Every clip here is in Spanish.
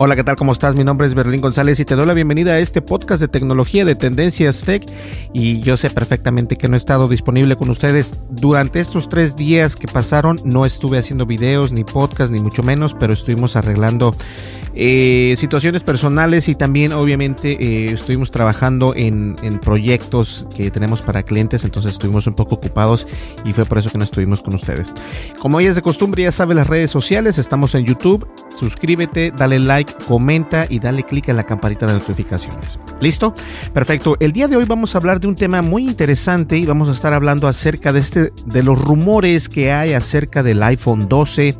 Hola, ¿qué tal? ¿Cómo estás? Mi nombre es Berlín González y te doy la bienvenida a este podcast de tecnología de Tendencias Tech. Y yo sé perfectamente que no he estado disponible con ustedes durante estos tres días que pasaron. No estuve haciendo videos, ni podcast, ni mucho menos, pero estuvimos arreglando eh, situaciones personales y también, obviamente, eh, estuvimos trabajando en, en proyectos que tenemos para clientes. Entonces estuvimos un poco ocupados y fue por eso que no estuvimos con ustedes. Como ya es de costumbre, ya sabes las redes sociales. Estamos en YouTube. Suscríbete, dale like comenta y dale clic en la campanita de notificaciones. ¿Listo? Perfecto. El día de hoy vamos a hablar de un tema muy interesante y vamos a estar hablando acerca de este de los rumores que hay acerca del iPhone 12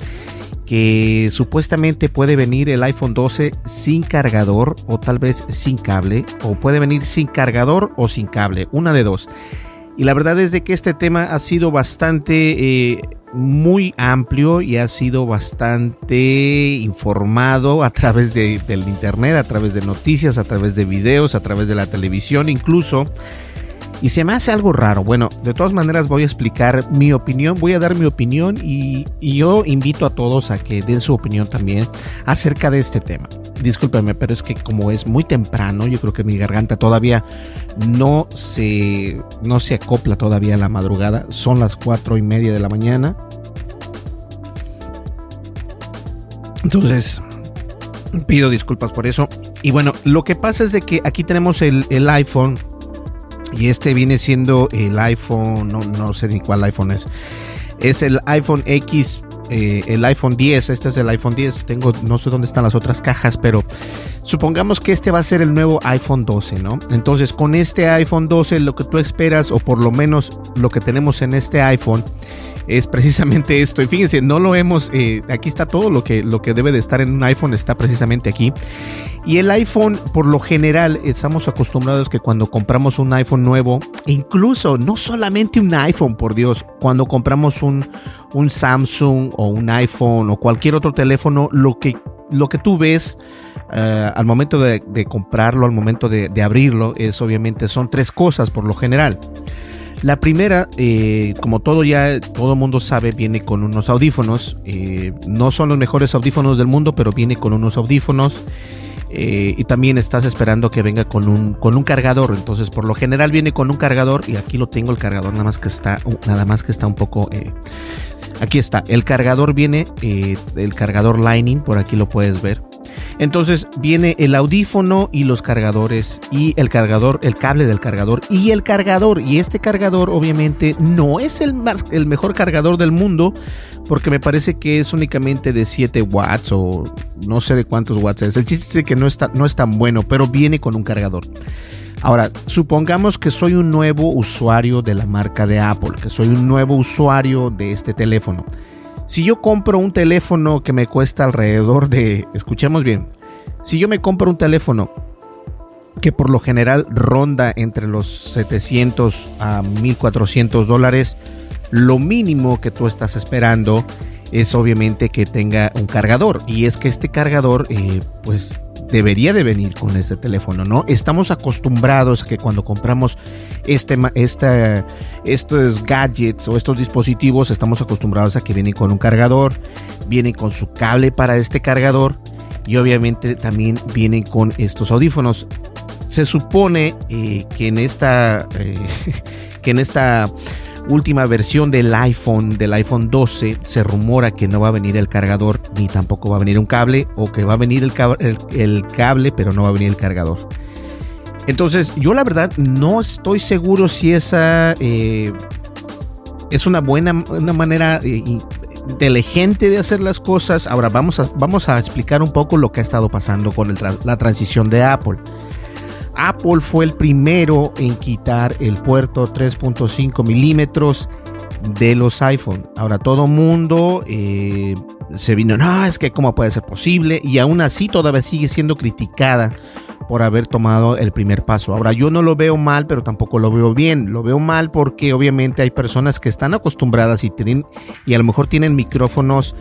que supuestamente puede venir el iPhone 12 sin cargador o tal vez sin cable o puede venir sin cargador o sin cable, una de dos. Y la verdad es de que este tema ha sido bastante eh, muy amplio y ha sido bastante informado a través de, del internet, a través de noticias, a través de videos, a través de la televisión incluso. Y se me hace algo raro. Bueno, de todas maneras voy a explicar mi opinión, voy a dar mi opinión y, y, yo invito a todos a que den su opinión también acerca de este tema. Discúlpenme, pero es que como es muy temprano, yo creo que mi garganta todavía no se, no se acopla todavía a la madrugada. Son las cuatro y media de la mañana. Entonces, pido disculpas por eso. Y bueno, lo que pasa es de que aquí tenemos el, el iPhone y este viene siendo el iPhone, no, no sé ni cuál iPhone es. Es el iPhone X, eh, el iPhone 10. Este es el iPhone 10. Tengo, no sé dónde están las otras cajas, pero supongamos que este va a ser el nuevo iPhone 12, ¿no? Entonces, con este iPhone 12, lo que tú esperas, o por lo menos lo que tenemos en este iPhone, es precisamente esto. Y fíjense, no lo hemos, eh, aquí está todo lo que, lo que debe de estar en un iPhone, está precisamente aquí. Y el iPhone, por lo general, estamos acostumbrados que cuando compramos un iPhone nuevo, incluso no solamente un iPhone, por Dios, cuando compramos un, un Samsung o un iPhone o cualquier otro teléfono, lo que, lo que tú ves uh, al momento de, comprarlo, al momento de, abrirlo, es obviamente son tres cosas por lo general. La primera, eh, como todo ya todo mundo sabe, viene con unos audífonos. Eh, no son los mejores audífonos del mundo, pero viene con unos audífonos. Eh, y también estás esperando que venga con un, con un cargador. Entonces, por lo general viene con un cargador. Y aquí lo tengo el cargador, nada más que está, nada más que está un poco. Aquí está. El cargador viene, el cargador Lightning, por aquí lo puedes ver. Entonces viene el audífono y los cargadores y el cargador, el cable del cargador y el cargador. Y este cargador obviamente no es el, el mejor cargador del mundo porque me parece que es únicamente de 7 watts o no sé de cuántos watts es. El chiste es que no está, no es tan bueno, pero viene con un cargador. Ahora, supongamos que soy un nuevo usuario de la marca de Apple, que soy un nuevo usuario de este teléfono. Si yo compro un teléfono que me cuesta alrededor de, escuchemos bien, si yo me compro un teléfono que por lo general ronda entre los 700 a 1400 dólares, lo mínimo que tú estás esperando es obviamente que tenga un cargador y es que este cargador eh, pues debería de venir con este teléfono, ¿no? Estamos acostumbrados a que cuando compramos este, estos gadgets o estos dispositivos, estamos acostumbrados a que vienen con un cargador, vienen con su cable para este cargador y obviamente también vienen con estos audífonos. Se supone eh, que en esta eh, que en esta última versión del iPhone, del iPhone 12, se rumora que no va a venir el cargador ni tampoco va a venir un cable o que va a venir el, cable pero no va a venir el cargador. Entonces yo la verdad no estoy seguro si esa eh, es una buena una manera eh, inteligente de hacer las cosas. Ahora vamos a, vamos a explicar un poco lo que ha estado pasando con la transición de Apple. Apple fue el primero en quitar el puerto 3.5 milímetros de los iPhone. Ahora todo mundo eh, se vino, no, es que cómo puede ser posible y aún así todavía sigue siendo criticada por haber tomado el primer paso. Ahora yo no lo veo mal, pero tampoco lo veo bien. Lo veo mal porque obviamente hay personas que están acostumbradas y tienen y a lo mejor tienen micrófonos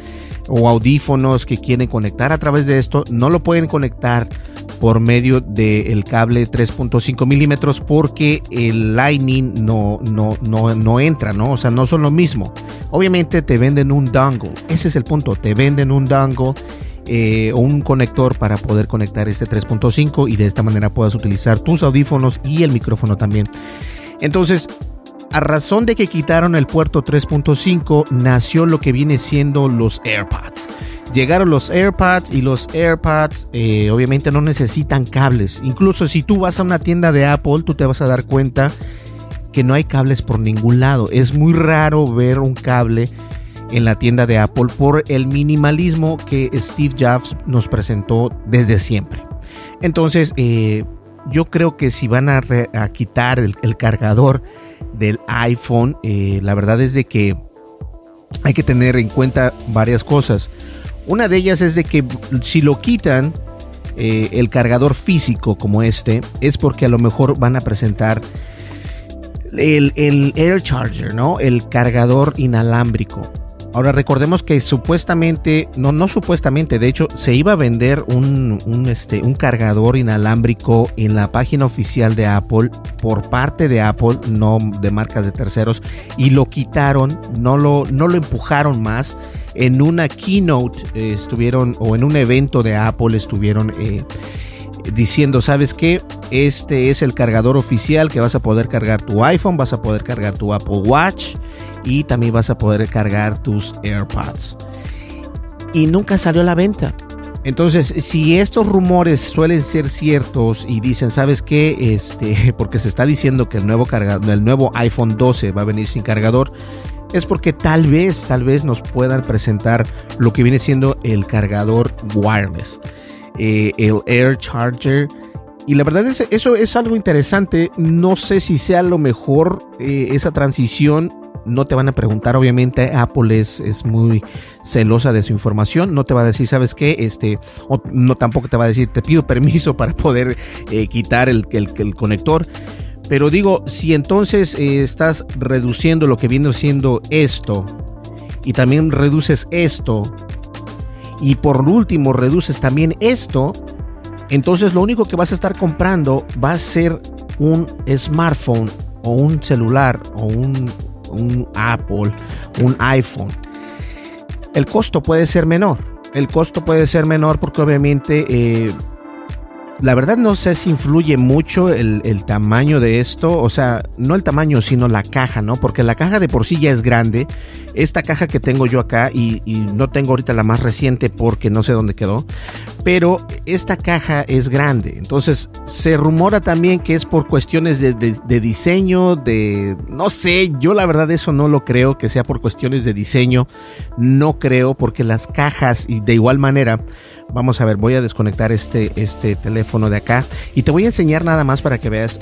o audífonos que quieren conectar a través de esto, no lo pueden conectar por medio del cable 3.5 milímetros porque el Lightning no, no, no, no entra, ¿no? O sea, no son lo mismo. Obviamente te venden un dongle, ese es el punto, te venden un dongle eh, o un conector para poder conectar este 3.5 y de esta manera puedas utilizar tus audífonos y el micrófono también. Entonces, a razón de que quitaron el puerto 3.5, nació lo que viene siendo los AirPods. Llegaron los AirPods y los AirPods eh, obviamente no necesitan cables. Incluso si tú vas a una tienda de Apple, tú te vas a dar cuenta que no hay cables por ningún lado. Es muy raro ver un cable en la tienda de Apple por el minimalismo que Steve Jobs nos presentó desde siempre. Entonces, eh, yo creo que si van a, quitar el, cargador del iPhone, eh, la verdad es de que hay que tener en cuenta varias cosas. Una de ellas es de que si lo quitan, eh, el cargador físico como este, es porque a lo mejor van a presentar el, el Air Charger, ¿no? El cargador inalámbrico. Ahora recordemos que supuestamente, no, no supuestamente, de hecho se iba a vender un, este, un cargador inalámbrico en la página oficial de Apple por parte de Apple, no de marcas de terceros, y lo quitaron, no lo, no lo empujaron más. En una keynote eh, estuvieron, o en un evento de Apple estuvieron... Eh, diciendo, ¿sabes qué? Este es el cargador oficial que vas a poder cargar tu iPhone, vas a poder cargar tu Apple Watch y también vas a poder cargar tus AirPods. Y nunca salió a la venta. Entonces, si estos rumores suelen ser ciertos y dicen, ¿sabes qué? Este, porque se está diciendo que el nuevo, el nuevo iPhone 12 va a venir sin cargador, es porque tal vez, tal vez nos puedan presentar lo que viene siendo el cargador wireless. Eh, el Air Charger. Y la verdad es eso es algo interesante. No sé si sea lo mejor eh, esa transición. No te van a preguntar, obviamente, Apple es, es, muy celosa de su información. No te va a decir, ¿sabes qué? Este, o no tampoco te va a decir, te pido permiso para poder eh, quitar el, el, conector. Pero digo, si entonces estás reduciendo lo que viene siendo esto y también reduces esto, y por último reduces también esto, entonces lo único que vas a estar comprando va a ser un smartphone o un celular o un, Apple, un iPhone. El costo puede ser menor. El costo puede ser menor porque obviamente eh, la verdad no sé si influye mucho el, tamaño de esto, o sea, no el tamaño, sino la caja, ¿no? Porque la caja de por sí ya es grande. Esta caja que tengo yo acá, y, no tengo ahorita la más reciente porque no sé dónde quedó, pero esta caja es grande. Entonces, se rumora también que es por cuestiones de, de diseño, de... No sé, yo la verdad eso no lo creo, que sea por cuestiones de diseño. No creo, porque las cajas, y de igual manera, Vamos a ver, voy a desconectar este, este teléfono de acá y te voy a enseñar nada más para que veas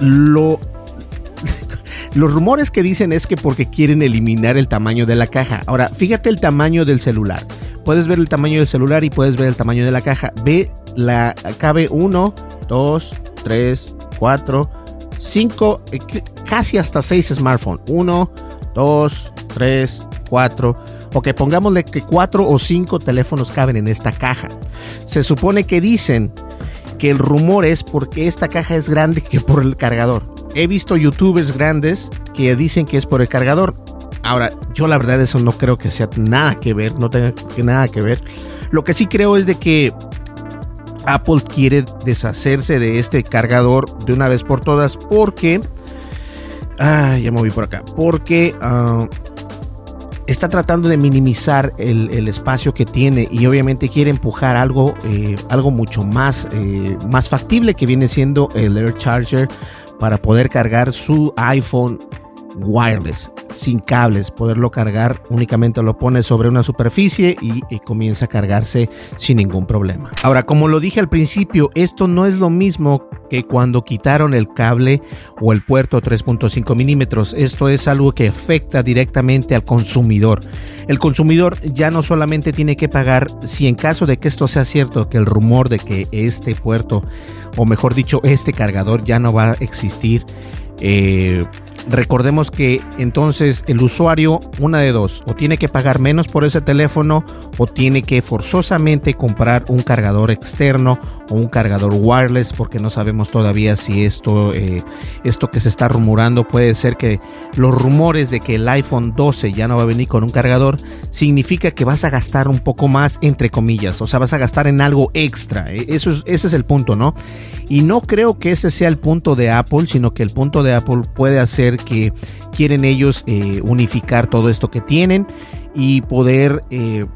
lo... Los rumores que dicen es que porque quieren eliminar el tamaño de la caja. Ahora, fíjate el tamaño del celular. Puedes ver el tamaño del celular y puedes ver el tamaño de la caja. Ve, la cabe 1, 2, 3, 4, 5, casi hasta 6 smartphones. 1, 2, 3, 4. Ok, pongámosle que cuatro o cinco teléfonos caben en esta caja. Se supone que dicen que el rumor es porque esta caja es grande que por el cargador. He visto youtubers grandes que dicen que es por el cargador. Ahora, yo la verdad eso no creo que sea nada que ver, no tenga nada que ver. Lo que sí creo es de que Apple quiere deshacerse de este cargador de una vez por todas porque... Ah, ya me voy por acá. Porque ah, está tratando de minimizar el, espacio que tiene y obviamente quiere empujar algo, eh, algo mucho más, eh, más factible que viene siendo el Air Charger para poder cargar su iPhone wireless sin cables, poderlo cargar únicamente lo pone sobre una superficie y, comienza a cargarse sin ningún problema. Ahora, como lo dije al principio, esto no es lo mismo que cuando quitaron el cable o el puerto 3.5 milímetros. Esto es algo que afecta directamente al consumidor. El consumidor ya no solamente tiene que pagar, si en caso de que esto sea cierto, que el rumor de que este puerto, o mejor dicho, este cargador ya no va a existir, eh, Recordemos que entonces el usuario, una de dos, o tiene que pagar menos por ese teléfono o tiene que forzosamente comprar un cargador externo o un cargador wireless porque no sabemos todavía si esto, eh, esto que se está rumorando puede ser que los rumores de que el iPhone 12 ya no va a venir con un cargador significa que vas a gastar un poco más entre comillas, o sea, vas a gastar en algo extra. E, eso es, ese es el punto, ¿no? Y no creo que ese sea el punto de Apple, sino que el punto de Apple puede hacer que quieren ellos eh, unificar todo esto que tienen y poder eh,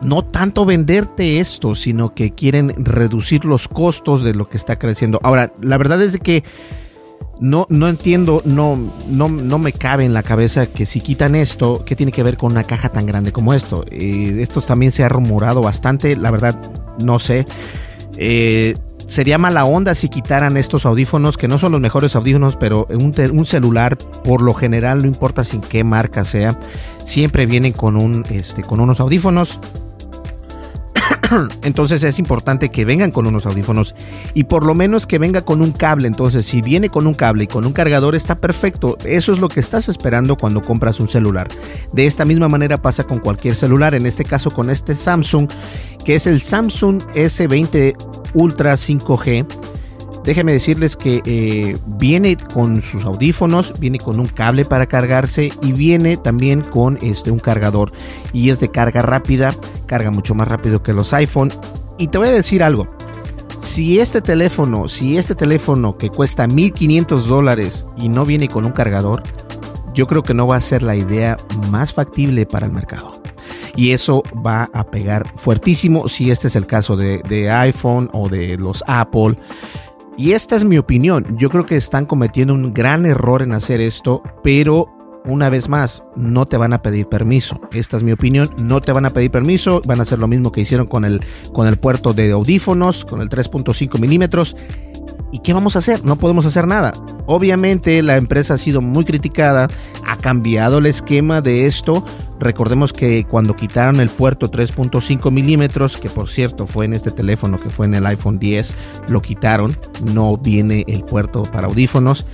no tanto venderte esto, sino que quieren reducir los costos de lo que está creciendo. Ahora, la verdad es que no, no entiendo, no, no, no me cabe en la cabeza que si quitan esto, ¿qué tiene que ver con una caja tan grande como esto? Eh, esto también se ha rumorado bastante, la verdad, no sé. Eh, sería mala onda si quitaran estos audífonos, que no son los mejores audífonos, pero un, celular, por lo general, no importa sin qué marca sea, siempre vienen con, un, este, con unos audífonos entonces es importante que vengan con unos audífonos y por lo menos que venga con un cable. Entonces, si viene con un cable y con un cargador, está perfecto. Eso es lo que estás esperando cuando compras un celular. De esta misma manera pasa con cualquier celular, en este caso con este Samsung, que es el Samsung S20 Ultra 5G Déjenme decirles que eh, viene con sus audífonos, viene con un cable para cargarse y viene también con este, un cargador. Y es de carga rápida, carga mucho más rápido que los iPhone. Y te voy a decir algo. Si este teléfono, si este teléfono que cuesta 1500 dólares y no viene con un cargador, yo creo que no va a ser la idea más factible para el mercado. Y eso va a pegar fuertísimo si este es el caso de, de iPhone o de los Apple. Y esta es mi opinión. Yo creo que están cometiendo un gran error en hacer esto, pero una vez más, no te van a pedir permiso. Esta es mi opinión. No te van a pedir permiso. Van a hacer lo mismo que hicieron con el, con el puerto de audífonos, con el 3.5 milímetros. ¿Y qué vamos a hacer? No podemos hacer nada. Obviamente la empresa ha sido muy criticada, ha cambiado el esquema de esto. Recordemos que cuando quitaron el puerto 3.5 milímetros, que por cierto fue en este teléfono que fue en el iPhone 10, lo quitaron, no viene el puerto para audífonos.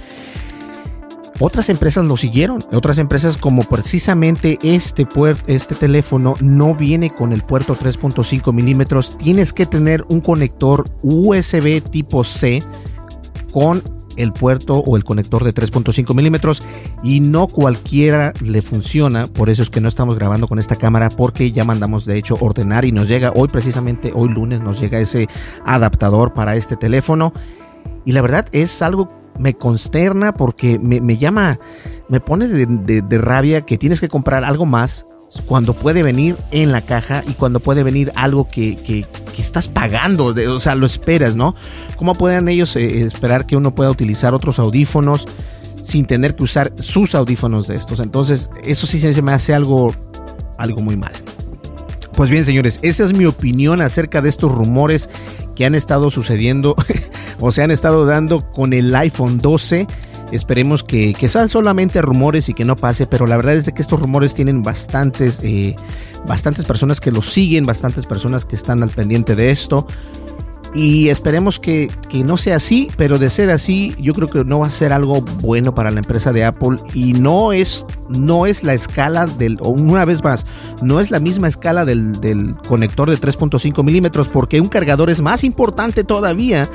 Otras empresas lo siguieron. Otras empresas como precisamente este, este teléfono no viene con el puerto 3.5 milímetros. Tienes que tener un conector USB tipo C con el puerto o el conector de 3.5 milímetros y no cualquiera le funciona. Por eso es que no estamos grabando con esta cámara porque ya mandamos de hecho ordenar y nos llega hoy precisamente, hoy lunes nos llega ese adaptador para este teléfono. Y la verdad es algo me consterna porque me, llama, me pone de, rabia que tienes que comprar algo más cuando puede venir en la caja y cuando puede venir algo que, que, estás pagando, o sea, lo esperas, ¿no? ¿Cómo pueden ellos eh, esperar que uno pueda utilizar otros audífonos sin tener que usar sus audífonos de estos? Entonces, eso sí se me hace algo, algo muy mal. Pues bien, señores, esa es mi opinión acerca de estos rumores que han estado sucediendo o se han estado dando con el iPhone 12. Esperemos que, sean solamente rumores y que no pase, pero la verdad es que estos rumores tienen bastantes, eh, bastantes personas que los siguen, bastantes personas que están al pendiente de esto. Y esperemos que, que, no sea así, pero de ser así, yo creo que no va a ser algo bueno para la empresa de Apple y no es, no es la escala del, una vez más, no es la misma escala del, del conector de 3.5 milímetros, porque un cargador es más importante todavía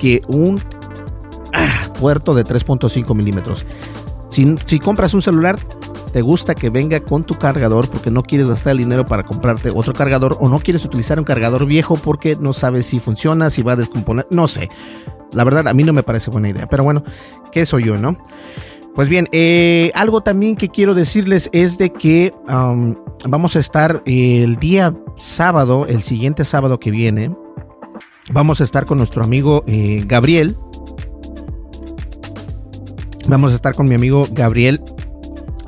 que un puerto de 3.5 milímetros. Si, compras un celular, te gusta que venga con tu cargador porque no quieres gastar el dinero para comprarte otro cargador o no quieres utilizar un cargador viejo porque no sabes si funciona, si va a descomponer, no sé. La verdad a mí no me parece buena idea, pero bueno, ¿qué soy yo, no? Pues bien, eh, algo también que quiero decirles es de que vamos a estar el día sábado, el siguiente sábado que viene, vamos a estar con nuestro amigo eh, Gabriel. Vamos a estar con mi amigo Gabriel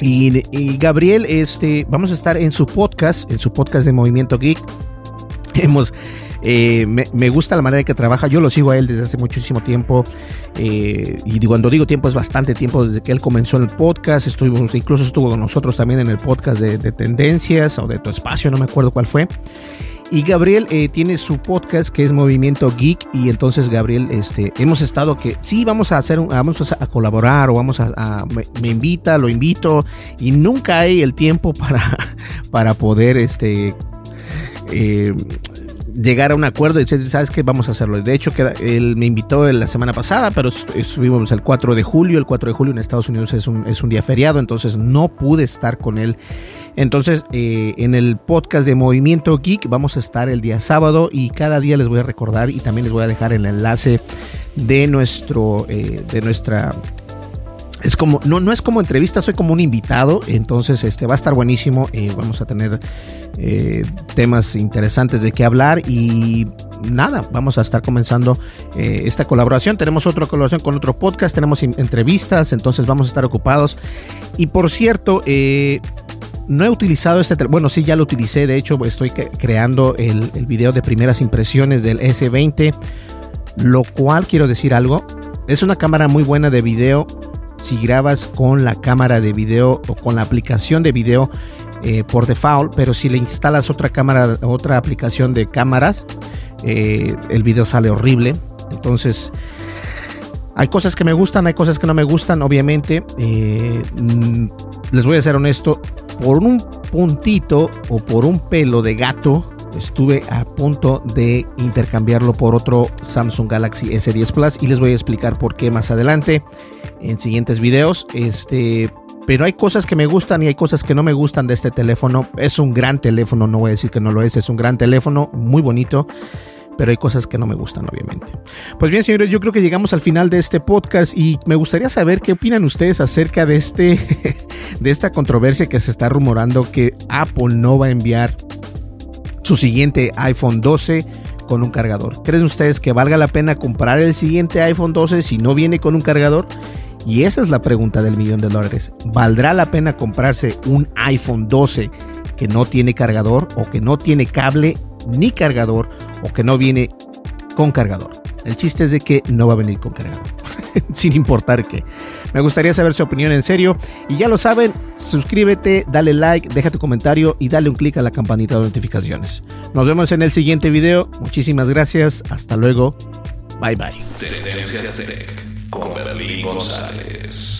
y, Gabriel, este, vamos a estar en su podcast, en su podcast de Movimiento Geek. Hemos, eh, me, gusta la manera en que trabaja. Yo lo sigo a él desde hace muchísimo tiempo. Eh, y cuando digo tiempo es bastante tiempo desde que él comenzó en el podcast. Estuvimos, incluso estuvo con nosotros también en el podcast de, de tendencias o de tu espacio, no me acuerdo cuál fue. Y Gabriel eh, tiene su podcast que es Movimiento Geek y entonces Gabriel, este, hemos estado que sí vamos a hacer, vamos a, colaborar o vamos a, me, invita, lo invito y nunca hay el tiempo para, para poder, este, eh, llegar a un acuerdo y sabes que vamos a hacerlo. De hecho, que él me invitó la semana pasada, pero estuvimos el 4 de julio. El 4 de julio en Estados Unidos es un, es un día feriado, entonces no pude estar con él. Entonces, eh, en el podcast de Movimiento Geek vamos a estar el día sábado y cada día les voy a recordar y también les voy a dejar el enlace de nuestro, eh, de nuestra es como, no, no es como entrevista, soy como un invitado, entonces este va a estar buenísimo, eh, vamos a tener eh, temas interesantes de qué hablar y nada, vamos a estar comenzando esta colaboración, tenemos otra colaboración con otro podcast, tenemos entrevistas, entonces vamos a estar ocupados. Y por cierto, no he utilizado este, bueno sí ya lo utilicé, de hecho estoy creando el, el video de primeras impresiones del S20, lo cual quiero decir algo, es una cámara muy buena de video si grabas con la cámara de video o con la aplicación de video eh, por default, pero si le instalas otra cámara, otra aplicación de cámaras, eh, el video sale horrible. Entonces, hay cosas que me gustan, hay cosas que no me gustan, obviamente. Eh, mm, les voy a ser honesto, por un puntito o por un pelo de gato, estuve a punto de intercambiarlo por otro Samsung Galaxy S10 Plus y les voy a explicar por qué más adelante en siguientes videos. Este, pero hay cosas que me gustan y hay cosas que no me gustan de este teléfono. Es un gran teléfono, no voy a decir que no lo es, es un gran teléfono, muy bonito. Pero hay cosas que no me gustan, obviamente. Pues bien, señores, yo creo que llegamos al final de este podcast y me gustaría saber qué opinan ustedes acerca de este, de esta controversia que se está rumorando que Apple no va a enviar su siguiente iPhone 12 con un cargador. ¿Creen ustedes que valga la pena comprar el siguiente iPhone 12 si no viene con un cargador? Y esa es la pregunta del millón de dólares. ¿Valdrá la pena comprarse un iPhone 12 que no tiene cargador o que no tiene cable ni cargador o que no viene con cargador? El chiste es de que no va a venir con cargador, sin importar qué. Me gustaría saber su opinión en serio. Y ya lo saben, suscríbete, dale like, deja tu comentario y dale un clic a la campanita de notificaciones. Nos vemos en el siguiente video. Muchísimas gracias. Hasta luego. Bye bye. con González.